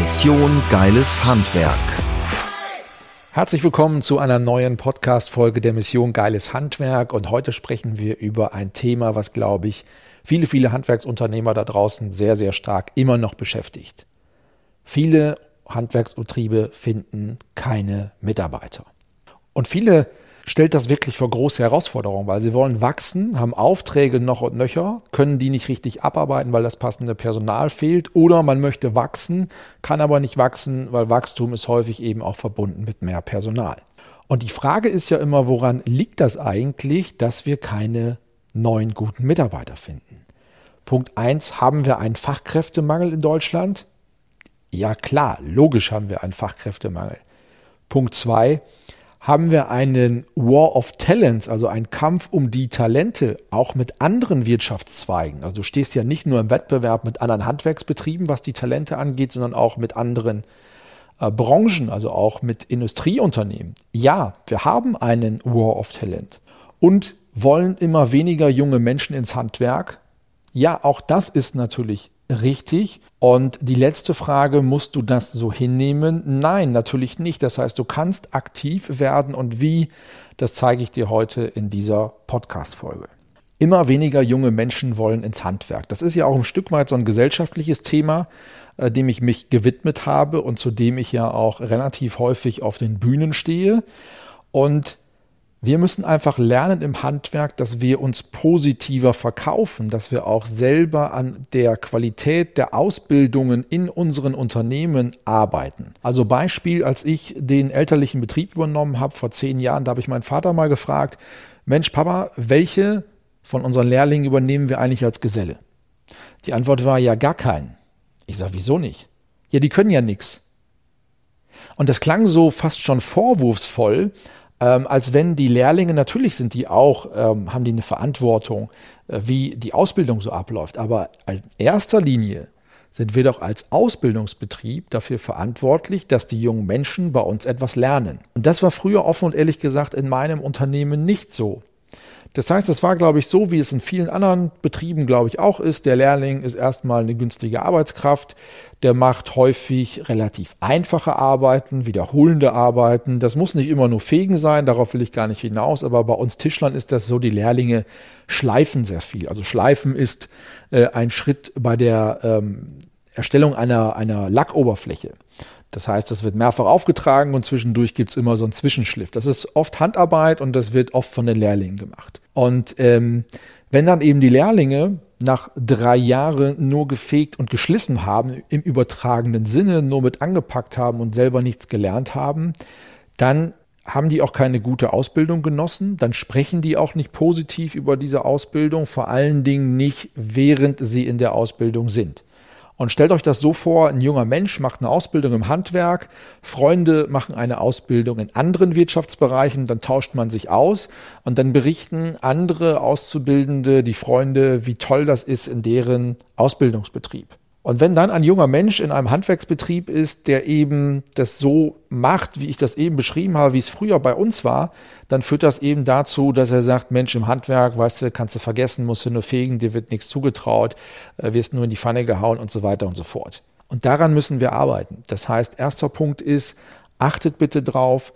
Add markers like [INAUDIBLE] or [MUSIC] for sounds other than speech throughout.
Mission Geiles Handwerk. Herzlich willkommen zu einer neuen Podcast-Folge der Mission Geiles Handwerk. Und heute sprechen wir über ein Thema, was, glaube ich, viele, viele Handwerksunternehmer da draußen sehr, sehr stark immer noch beschäftigt. Viele Handwerksbetriebe finden keine Mitarbeiter. Und viele stellt das wirklich vor große Herausforderungen, weil sie wollen wachsen, haben Aufträge noch und nöcher, können die nicht richtig abarbeiten, weil das passende Personal fehlt, oder man möchte wachsen, kann aber nicht wachsen, weil Wachstum ist häufig eben auch verbunden mit mehr Personal. Und die Frage ist ja immer, woran liegt das eigentlich, dass wir keine neuen guten Mitarbeiter finden? Punkt 1, haben wir einen Fachkräftemangel in Deutschland? Ja klar, logisch haben wir einen Fachkräftemangel. Punkt 2, haben wir einen War of Talents, also einen Kampf um die Talente, auch mit anderen Wirtschaftszweigen. Also du stehst ja nicht nur im Wettbewerb mit anderen Handwerksbetrieben, was die Talente angeht, sondern auch mit anderen äh, Branchen, also auch mit Industrieunternehmen. Ja, wir haben einen War of Talent und wollen immer weniger junge Menschen ins Handwerk. Ja, auch das ist natürlich richtig. Und die letzte Frage, musst du das so hinnehmen? Nein, natürlich nicht. Das heißt, du kannst aktiv werden und wie, das zeige ich dir heute in dieser Podcast-Folge. Immer weniger junge Menschen wollen ins Handwerk. Das ist ja auch ein Stück weit so ein gesellschaftliches Thema, äh, dem ich mich gewidmet habe und zu dem ich ja auch relativ häufig auf den Bühnen stehe. Und wir müssen einfach lernen im Handwerk, dass wir uns positiver verkaufen, dass wir auch selber an der Qualität der Ausbildungen in unseren Unternehmen arbeiten. Also Beispiel, als ich den elterlichen Betrieb übernommen habe vor zehn Jahren, da habe ich meinen Vater mal gefragt, Mensch, Papa, welche von unseren Lehrlingen übernehmen wir eigentlich als Geselle? Die Antwort war ja gar keinen. Ich sage, wieso nicht? Ja, die können ja nichts. Und das klang so fast schon vorwurfsvoll, ähm, als wenn die Lehrlinge, natürlich sind die auch, ähm, haben die eine Verantwortung, äh, wie die Ausbildung so abläuft. Aber in erster Linie sind wir doch als Ausbildungsbetrieb dafür verantwortlich, dass die jungen Menschen bei uns etwas lernen. Und das war früher offen und ehrlich gesagt in meinem Unternehmen nicht so. Das heißt, das war, glaube ich, so, wie es in vielen anderen Betrieben, glaube ich, auch ist. Der Lehrling ist erstmal eine günstige Arbeitskraft. Der macht häufig relativ einfache Arbeiten, wiederholende Arbeiten. Das muss nicht immer nur Fegen sein, darauf will ich gar nicht hinaus. Aber bei uns Tischlern ist das so, die Lehrlinge schleifen sehr viel. Also Schleifen ist äh, ein Schritt bei der ähm, Erstellung einer, einer Lackoberfläche. Das heißt, es wird mehrfach aufgetragen und zwischendurch gibt es immer so einen Zwischenschliff. Das ist oft Handarbeit und das wird oft von den Lehrlingen gemacht. Und ähm, wenn dann eben die Lehrlinge nach drei Jahren nur gefegt und geschliffen haben, im übertragenen Sinne, nur mit angepackt haben und selber nichts gelernt haben, dann haben die auch keine gute Ausbildung genossen, dann sprechen die auch nicht positiv über diese Ausbildung, vor allen Dingen nicht, während sie in der Ausbildung sind. Und stellt euch das so vor, ein junger Mensch macht eine Ausbildung im Handwerk, Freunde machen eine Ausbildung in anderen Wirtschaftsbereichen, dann tauscht man sich aus und dann berichten andere Auszubildende, die Freunde, wie toll das ist in deren Ausbildungsbetrieb. Und wenn dann ein junger Mensch in einem Handwerksbetrieb ist, der eben das so macht, wie ich das eben beschrieben habe, wie es früher bei uns war, dann führt das eben dazu, dass er sagt, Mensch, im Handwerk, weißt du, kannst du vergessen, musst du nur fegen, dir wird nichts zugetraut, äh, wirst nur in die Pfanne gehauen und so weiter und so fort. Und daran müssen wir arbeiten. Das heißt, erster Punkt ist, achtet bitte drauf,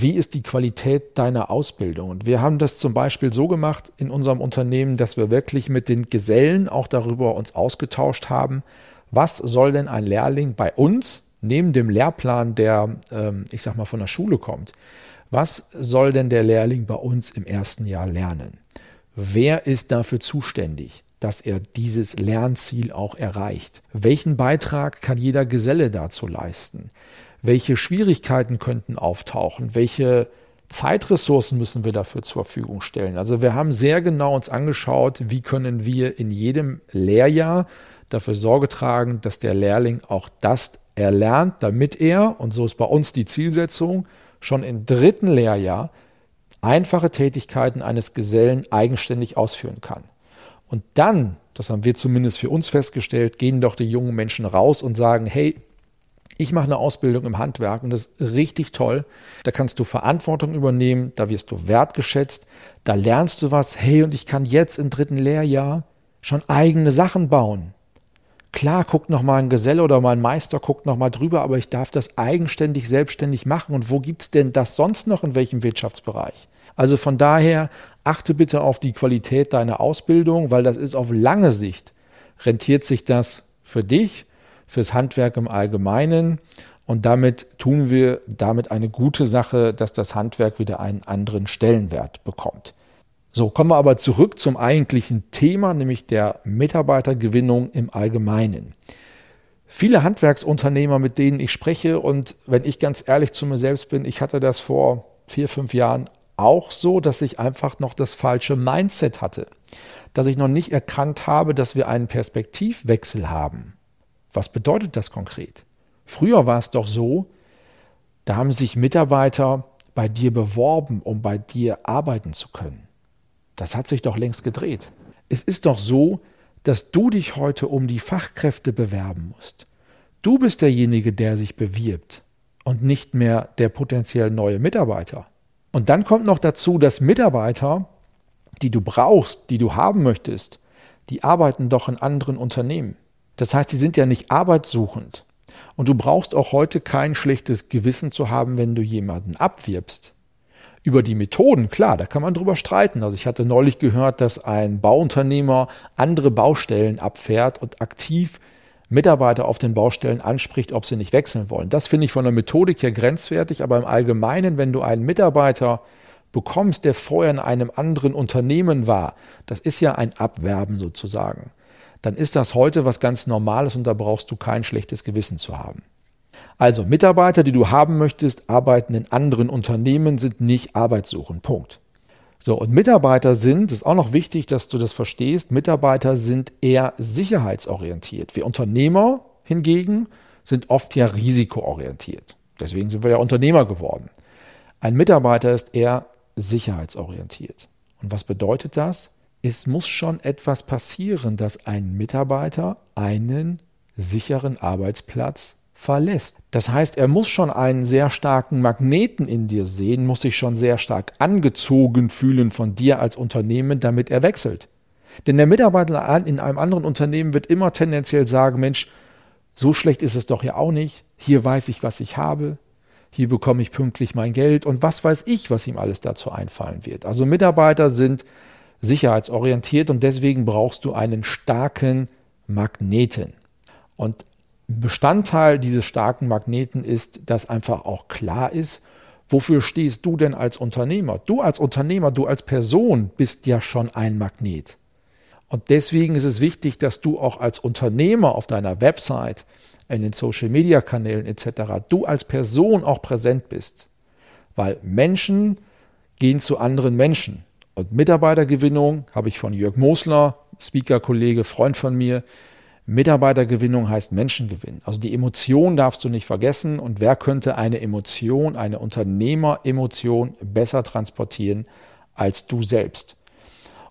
wie ist die Qualität deiner Ausbildung? Und wir haben das zum Beispiel so gemacht in unserem Unternehmen, dass wir wirklich mit den Gesellen auch darüber uns ausgetauscht haben, was soll denn ein Lehrling bei uns neben dem Lehrplan, der, ähm, ich sag mal, von der Schule kommt, was soll denn der Lehrling bei uns im ersten Jahr lernen? Wer ist dafür zuständig? dass er dieses Lernziel auch erreicht. Welchen Beitrag kann jeder Geselle dazu leisten? Welche Schwierigkeiten könnten auftauchen, welche Zeitressourcen müssen wir dafür zur Verfügung stellen. Also wir haben sehr genau uns angeschaut, wie können wir in jedem Lehrjahr dafür Sorge tragen, dass der Lehrling auch das erlernt, damit er, und so ist bei uns die Zielsetzung, schon im dritten Lehrjahr einfache Tätigkeiten eines Gesellen eigenständig ausführen kann. Und dann, das haben wir zumindest für uns festgestellt, gehen doch die jungen Menschen raus und sagen, hey, ich mache eine Ausbildung im Handwerk und das ist richtig toll. Da kannst du Verantwortung übernehmen, da wirst du wertgeschätzt, da lernst du was. Hey, und ich kann jetzt im dritten Lehrjahr schon eigene Sachen bauen. Klar, guckt noch mal ein Geselle oder mein Meister guckt noch mal drüber, aber ich darf das eigenständig, selbstständig machen. Und wo gibt es denn das sonst noch in welchem Wirtschaftsbereich? Also von daher achte bitte auf die Qualität deiner Ausbildung, weil das ist auf lange Sicht rentiert sich das für dich, fürs Handwerk im Allgemeinen und damit tun wir damit eine gute Sache, dass das Handwerk wieder einen anderen Stellenwert bekommt. So, kommen wir aber zurück zum eigentlichen Thema, nämlich der Mitarbeitergewinnung im Allgemeinen. Viele Handwerksunternehmer, mit denen ich spreche, und wenn ich ganz ehrlich zu mir selbst bin, ich hatte das vor vier, fünf Jahren auch so, dass ich einfach noch das falsche Mindset hatte. Dass ich noch nicht erkannt habe, dass wir einen Perspektivwechsel haben. Was bedeutet das konkret? Früher war es doch so, da haben sich Mitarbeiter bei dir beworben, um bei dir arbeiten zu können. Das hat sich doch längst gedreht. Es ist doch so, dass du dich heute um die Fachkräfte bewerben musst. Du bist derjenige, der sich bewirbt und nicht mehr der potenziell neue Mitarbeiter. Und dann kommt noch dazu, dass Mitarbeiter, die du brauchst, die du haben möchtest, die arbeiten doch in anderen Unternehmen. Das heißt, sie sind ja nicht arbeitssuchend. Und du brauchst auch heute kein schlechtes Gewissen zu haben, wenn du jemanden abwirbst. Über die Methoden, klar, da kann man drüber streiten. Also ich hatte neulich gehört, dass ein Bauunternehmer andere Baustellen abfährt und aktiv Mitarbeiter auf den Baustellen anspricht, ob sie nicht wechseln wollen. Das finde ich von der Methodik her grenzwertig, aber im Allgemeinen, wenn du einen Mitarbeiter bekommst, der vorher in einem anderen Unternehmen war, das ist ja ein Abwerben sozusagen, dann ist das heute was ganz Normales und da brauchst du kein schlechtes Gewissen zu haben. Also Mitarbeiter, die du haben möchtest, arbeiten in anderen Unternehmen, sind nicht arbeitssuchend. Punkt. So, und Mitarbeiter sind, ist auch noch wichtig, dass du das verstehst, Mitarbeiter sind eher sicherheitsorientiert. Wir Unternehmer hingegen sind oft ja risikoorientiert. Deswegen sind wir ja Unternehmer geworden. Ein Mitarbeiter ist eher sicherheitsorientiert. Und was bedeutet das? Es muss schon etwas passieren, dass ein Mitarbeiter einen sicheren Arbeitsplatz verlässt. Das heißt, er muss schon einen sehr starken Magneten in dir sehen, muss sich schon sehr stark angezogen fühlen von dir als Unternehmen, damit er wechselt. Denn der Mitarbeiter in einem anderen Unternehmen wird immer tendenziell sagen, Mensch, so schlecht ist es doch ja auch nicht, hier weiß ich, was ich habe, hier bekomme ich pünktlich mein Geld und was weiß ich, was ihm alles dazu einfallen wird. Also Mitarbeiter sind sicherheitsorientiert und deswegen brauchst du einen starken Magneten. Und Bestandteil dieses starken Magneten ist, dass einfach auch klar ist, wofür stehst du denn als Unternehmer? Du als Unternehmer, du als Person bist ja schon ein Magnet. Und deswegen ist es wichtig, dass du auch als Unternehmer auf deiner Website, in den Social-Media-Kanälen etc., du als Person auch präsent bist. Weil Menschen gehen zu anderen Menschen. Und Mitarbeitergewinnung habe ich von Jörg Mosler, Speaker-Kollege, Freund von mir, Mitarbeitergewinnung heißt Menschengewinn. Also die Emotion darfst du nicht vergessen. Und wer könnte eine Emotion, eine Unternehmeremotion besser transportieren als du selbst?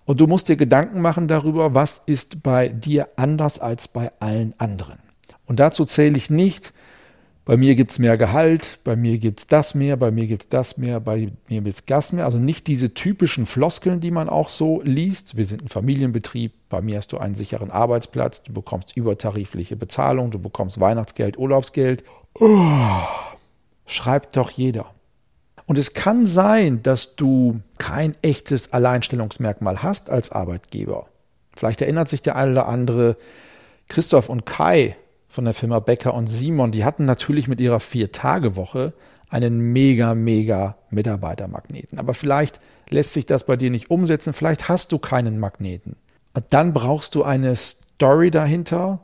Und du musst dir Gedanken machen darüber, was ist bei dir anders als bei allen anderen. Und dazu zähle ich nicht, bei mir gibt es mehr Gehalt, bei mir gibt es das mehr, bei mir gibt es das mehr, bei mir gibt es das mehr. Also nicht diese typischen Floskeln, die man auch so liest. Wir sind ein Familienbetrieb, bei mir hast du einen sicheren Arbeitsplatz, du bekommst übertarifliche Bezahlung, du bekommst Weihnachtsgeld, Urlaubsgeld. Oh, schreibt doch jeder. Und es kann sein, dass du kein echtes Alleinstellungsmerkmal hast als Arbeitgeber. Vielleicht erinnert sich der eine oder andere, Christoph und Kai von der Firma Becker und Simon, die hatten natürlich mit ihrer Vier-Tage-Woche einen mega, mega Mitarbeitermagneten. Aber vielleicht lässt sich das bei dir nicht umsetzen, vielleicht hast du keinen Magneten. Dann brauchst du eine Story dahinter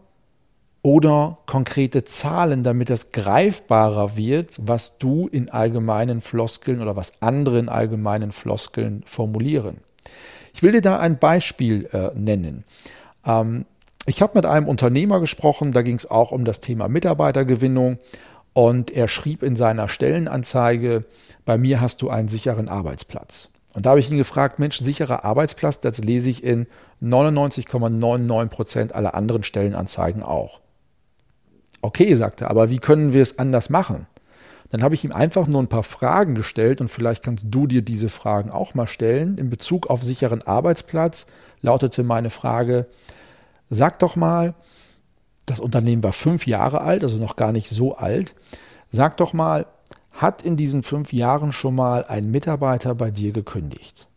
oder konkrete Zahlen, damit es greifbarer wird, was du in allgemeinen Floskeln oder was andere in allgemeinen Floskeln formulieren. Ich will dir da ein Beispiel äh, nennen. Ähm, Ich habe mit einem Unternehmer gesprochen, da ging es auch um das Thema Mitarbeitergewinnung und er schrieb in seiner Stellenanzeige, bei mir hast du einen sicheren Arbeitsplatz. Und da habe ich ihn gefragt, Mensch, sicherer Arbeitsplatz, das lese ich in 99,99 Prozent aller anderen Stellenanzeigen auch. Okay, sagte er, aber wie können wir es anders machen? Dann habe ich ihm einfach nur ein paar Fragen gestellt und vielleicht kannst du dir diese Fragen auch mal stellen. In Bezug auf sicheren Arbeitsplatz lautete meine Frage, sag doch mal, das Unternehmen war fünf Jahre alt, also noch gar nicht so alt. Sag doch mal, hat in diesen fünf Jahren schon mal ein Mitarbeiter bei dir gekündigt?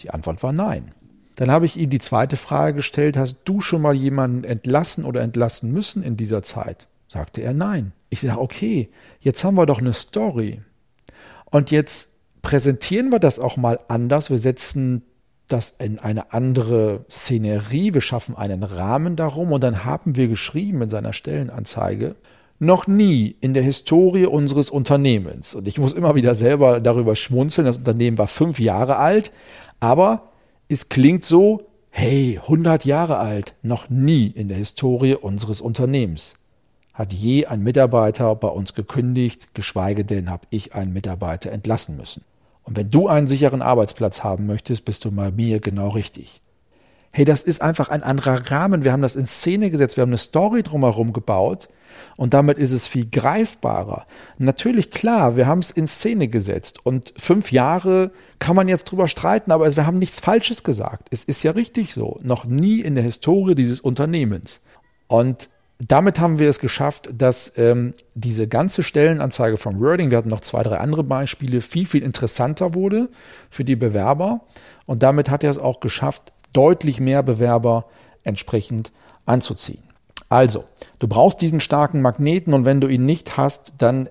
Die Antwort war nein. Dann habe ich ihm die zweite Frage gestellt, hast du schon mal jemanden entlassen oder entlassen müssen in dieser Zeit? Sagte er nein. Ich sage, okay, jetzt haben wir doch eine Story. Und jetzt präsentieren wir das auch mal anders. Wir setzen das in eine andere Szenerie, wir schaffen einen Rahmen darum und dann haben wir geschrieben in seiner Stellenanzeige, noch nie in der Historie unseres Unternehmens, und ich muss immer wieder selber darüber schmunzeln, das Unternehmen war fünf Jahre alt, aber es klingt so, hey, 100 Jahre alt, noch nie in der Historie unseres Unternehmens hat je ein Mitarbeiter bei uns gekündigt, geschweige denn habe ich einen Mitarbeiter entlassen müssen. Und wenn du einen sicheren Arbeitsplatz haben möchtest, bist du bei mir genau richtig. Hey, das ist einfach ein anderer Rahmen. Wir haben das in Szene gesetzt, wir haben eine Story drumherum gebaut und damit ist es viel greifbarer. Natürlich, klar, wir haben es in Szene gesetzt und fünf Jahre kann man jetzt drüber streiten, aber wir haben nichts Falsches gesagt. Es ist ja richtig so. Noch nie in der Historie dieses Unternehmens. Und damit haben wir es geschafft, dass ähm, diese ganze Stellenanzeige von Wording, wir hatten noch zwei, drei andere Beispiele, viel, viel interessanter wurde für die Bewerber. Und damit hat er es auch geschafft, deutlich mehr Bewerber entsprechend anzuziehen. Also, du brauchst diesen starken Magneten und wenn du ihn nicht hast, dann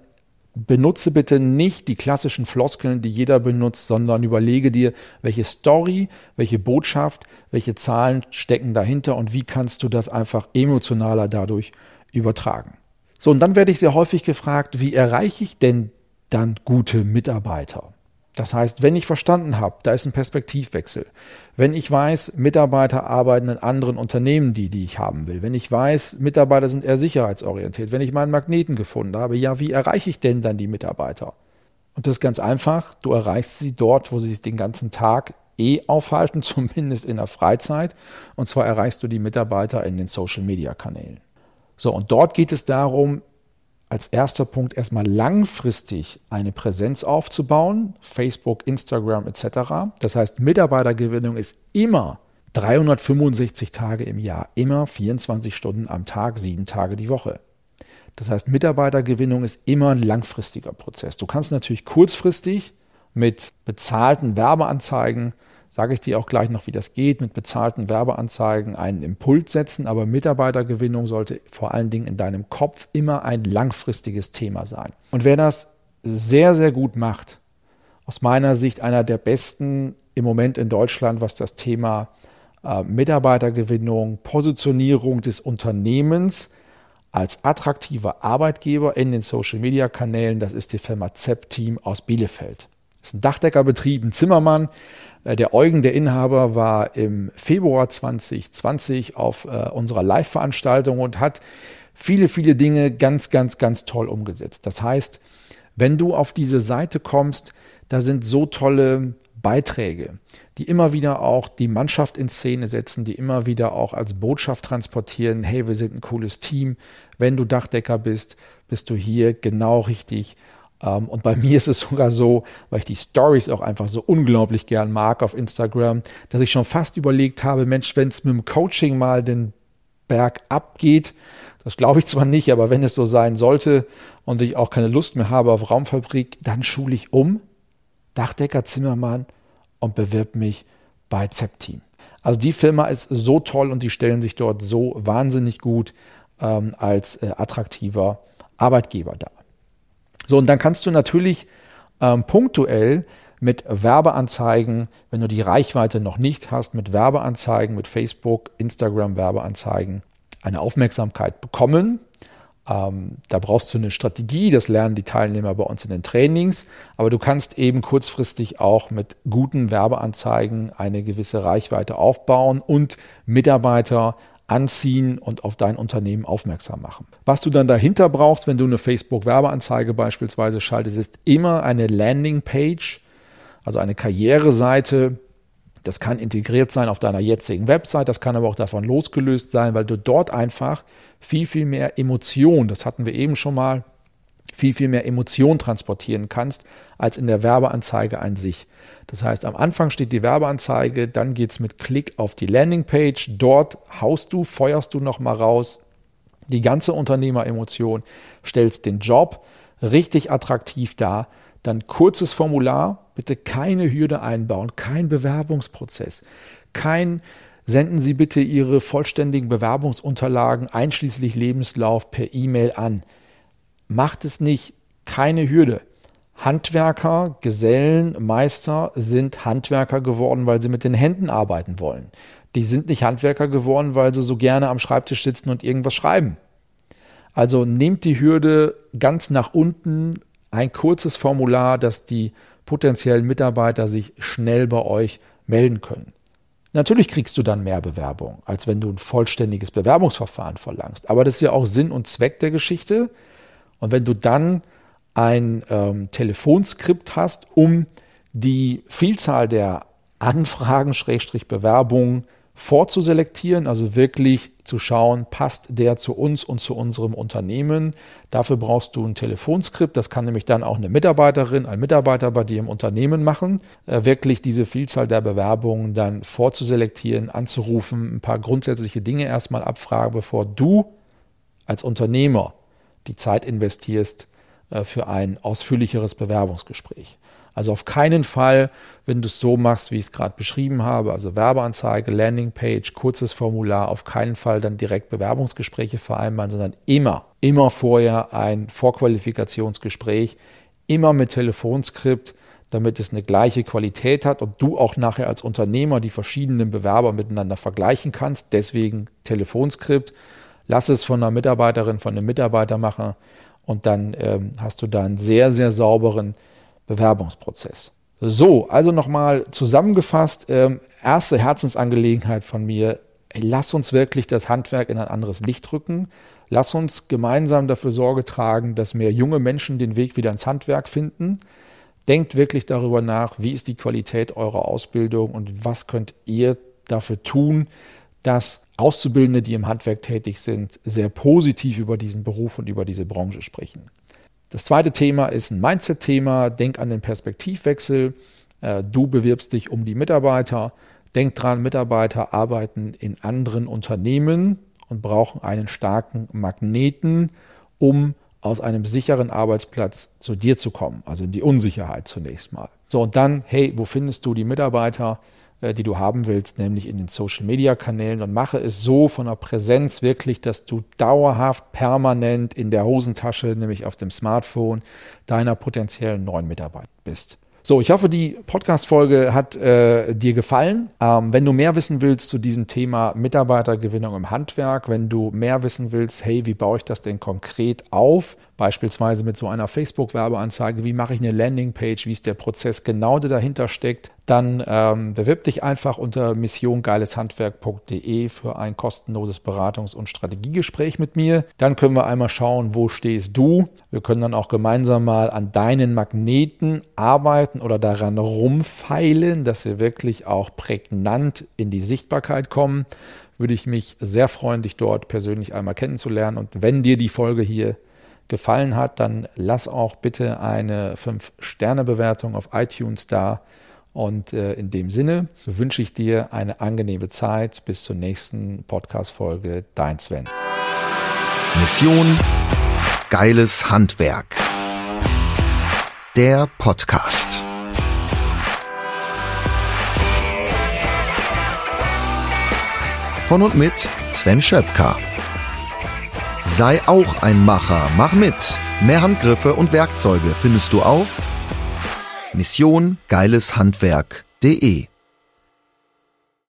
benutze bitte nicht die klassischen Floskeln, die jeder benutzt, sondern überlege dir, welche Story, welche Botschaft, welche Zahlen stecken dahinter und wie kannst du das einfach emotionaler dadurch übertragen. So, und dann werde ich sehr häufig gefragt, wie erreiche ich denn dann gute Mitarbeiter? Das heißt, wenn ich verstanden habe, da ist ein Perspektivwechsel, wenn ich weiß, Mitarbeiter arbeiten in anderen Unternehmen, die, die ich haben will, wenn ich weiß, Mitarbeiter sind eher sicherheitsorientiert, wenn ich meinen Magneten gefunden habe, ja, wie erreiche ich denn dann die Mitarbeiter? Und das ist ganz einfach, du erreichst sie dort, wo sie sich den ganzen Tag eh aufhalten, [LAUGHS] zumindest in der Freizeit. Und zwar erreichst du die Mitarbeiter in den Social-Media-Kanälen. So, und dort geht es darum, als erster Punkt erstmal langfristig eine Präsenz aufzubauen, Facebook, Instagram etc. Das heißt, Mitarbeitergewinnung ist immer 365 Tage im Jahr, immer 24 Stunden am Tag, sieben Tage die Woche. Das heißt, Mitarbeitergewinnung ist immer ein langfristiger Prozess. Du kannst natürlich kurzfristig mit bezahlten Werbeanzeigen sage ich dir auch gleich noch, wie das geht, mit bezahlten Werbeanzeigen einen Impuls setzen, aber Mitarbeitergewinnung sollte vor allen Dingen in deinem Kopf immer ein langfristiges Thema sein. Und wer das sehr, sehr gut macht, aus meiner Sicht einer der besten im Moment in Deutschland, was das Thema äh, Mitarbeitergewinnung, Positionierung des Unternehmens als attraktiver Arbeitgeber in den Social-Media-Kanälen, das ist die Firma ZEP-Team aus Bielefeld. Ist ein Dachdeckerbetrieb, ein Zimmermann, äh, der Eugen, der Inhaber, war im Februar 2020 auf äh, unserer Live-Veranstaltung und hat viele, viele Dinge ganz, ganz, ganz toll umgesetzt. Das heißt, wenn du auf diese Seite kommst, da sind so tolle Beiträge, die immer wieder auch die Mannschaft in Szene setzen, die immer wieder auch als Botschaft transportieren, hey, wir sind ein cooles Team. Wenn du Dachdecker bist, bist du hier genau richtig und bei [LAUGHS] mir ist es sogar so, weil ich die Stories auch einfach so unglaublich gern mag auf Instagram, dass ich schon fast überlegt habe, Mensch, wenn es mit dem Coaching mal den Berg abgeht, das glaube ich zwar nicht, aber wenn es so sein sollte und ich auch keine Lust mehr habe auf Raumfabrik, dann schule ich um, Dachdecker Zimmermann und bewirb mich bei Zepteam. Also die Firma ist so toll und die stellen sich dort so wahnsinnig gut ähm, als äh, attraktiver Arbeitgeber dar. So, und dann kannst du natürlich ähm, punktuell mit Werbeanzeigen, wenn du die Reichweite noch nicht hast, mit Werbeanzeigen, mit Facebook, Instagram Werbeanzeigen eine Aufmerksamkeit bekommen. Ähm, da brauchst du eine Strategie, das lernen die Teilnehmer bei uns in den Trainings, aber du kannst eben kurzfristig auch mit guten Werbeanzeigen eine gewisse Reichweite aufbauen und Mitarbeiter anziehen und auf dein Unternehmen aufmerksam machen. Was du dann dahinter brauchst, wenn du eine Facebook-Werbeanzeige beispielsweise schaltest, ist immer eine Landingpage, also eine Karriereseite. Das kann integriert sein auf deiner jetzigen Website, das kann aber auch davon losgelöst sein, weil du dort einfach viel, viel mehr Emotion, das hatten wir eben schon mal, viel, viel mehr Emotion transportieren kannst, als in der Werbeanzeige an sich. Das heißt, am Anfang steht die Werbeanzeige, dann geht es mit Klick auf die Landingpage. Dort haust du, feuerst du nochmal raus die ganze Unternehmeremotion, stellst den Job richtig attraktiv dar. Dann kurzes Formular, bitte keine Hürde einbauen, kein Bewerbungsprozess, kein Senden Sie bitte Ihre vollständigen Bewerbungsunterlagen einschließlich Lebenslauf per E-Mail an. Macht es nicht, keine Hürde. Handwerker, Gesellen, Meister sind Handwerker geworden, weil sie mit den Händen arbeiten wollen. Die sind nicht Handwerker geworden, weil sie so gerne am Schreibtisch sitzen und irgendwas schreiben. Also nehmt die Hürde ganz nach unten, ein kurzes Formular, dass die potenziellen Mitarbeiter sich schnell bei euch melden können. Natürlich kriegst du dann mehr Bewerbung, als wenn du ein vollständiges Bewerbungsverfahren verlangst. Aber das ist ja auch Sinn und Zweck der Geschichte. Und wenn du dann ein ähm, Telefonskript hast, um die Vielzahl der Anfragen, Schrägstrich Bewerbungen vorzuselektieren, also wirklich zu schauen, passt der zu uns und zu unserem Unternehmen. Dafür brauchst du ein Telefonskript, das kann nämlich dann auch eine Mitarbeiterin, ein Mitarbeiter bei dir im Unternehmen machen, äh, wirklich diese Vielzahl der Bewerbungen dann vorzuselektieren, anzurufen, ein paar grundsätzliche Dinge erstmal abfragen, bevor du als Unternehmer die Zeit investierst, äh, für ein ausführlicheres Bewerbungsgespräch. Also auf keinen Fall, wenn du es so machst, wie ich es gerade beschrieben habe, also Werbeanzeige, Landingpage, kurzes Formular, auf keinen Fall dann direkt Bewerbungsgespräche vereinbaren, sondern immer, immer vorher ein Vorqualifikationsgespräch, immer mit Telefonskript, damit es eine gleiche Qualität hat und du auch nachher als Unternehmer die verschiedenen Bewerber miteinander vergleichen kannst. Deswegen Telefonskript. Lass es von einer Mitarbeiterin, von einem Mitarbeiter machen und dann ähm, hast du da einen sehr, sehr sauberen Bewerbungsprozess. So, also nochmal zusammengefasst, ähm, erste Herzensangelegenheit von mir, ey, lass uns wirklich das Handwerk in ein anderes Licht rücken. Lass uns gemeinsam dafür Sorge tragen, dass mehr junge Menschen den Weg wieder ins Handwerk finden. Denkt wirklich darüber nach, wie ist die Qualität eurer Ausbildung und was könnt ihr dafür tun, dass Auszubildende, die im Handwerk tätig sind, sehr positiv über diesen Beruf und über diese Branche sprechen. Das zweite Thema ist ein Mindset-Thema. Denk an den Perspektivwechsel. Äh, du bewirbst dich um die Mitarbeiter. Denk dran, Mitarbeiter arbeiten in anderen Unternehmen und brauchen einen starken Magneten, um aus einem sicheren Arbeitsplatz zu dir zu kommen, also in die Unsicherheit zunächst mal. So, und dann, hey, wo findest du die Mitarbeiter? Äh, die du haben willst, nämlich in den Social-Media-Kanälen und mache es so von der Präsenz wirklich, dass du dauerhaft permanent in der Hosentasche, nämlich auf dem Smartphone, deiner potenziellen neuen Mitarbeiter bist. So, ich hoffe, die Podcast-Folge hat äh, dir gefallen. Ähm, wenn du mehr wissen willst zu diesem Thema Mitarbeitergewinnung im Handwerk, wenn du mehr wissen willst, hey, wie baue ich das denn konkret auf? Beispielsweise mit so einer Facebook-Werbeanzeige, wie mache ich eine Landingpage, wie ist der Prozess genau, der dahinter steckt, dann ähm, bewirb dich einfach unter missiongeileshandwerk.de für ein kostenloses Beratungs- und Strategiegespräch mit mir. Dann können wir einmal schauen, wo stehst du. Wir können dann auch gemeinsam mal an deinen Magneten arbeiten oder daran rumfeilen, dass wir wirklich auch prägnant in die Sichtbarkeit kommen. Würde ich mich sehr freuen, dich dort persönlich einmal kennenzulernen. Und wenn dir die Folge hier gefallen hat, dann lass auch bitte eine 5-Sterne-Bewertung auf iTunes da und äh, in dem Sinne wünsche ich dir eine angenehme Zeit. Bis zur nächsten Podcast-Folge. Dein Sven. Mission Geiles Handwerk. Der Podcast. Von und mit Sven Schöpker. Sei auch ein Macher, mach mit. Mehr Handgriffe und Werkzeuge findest du auf Mission geileshandwerk.de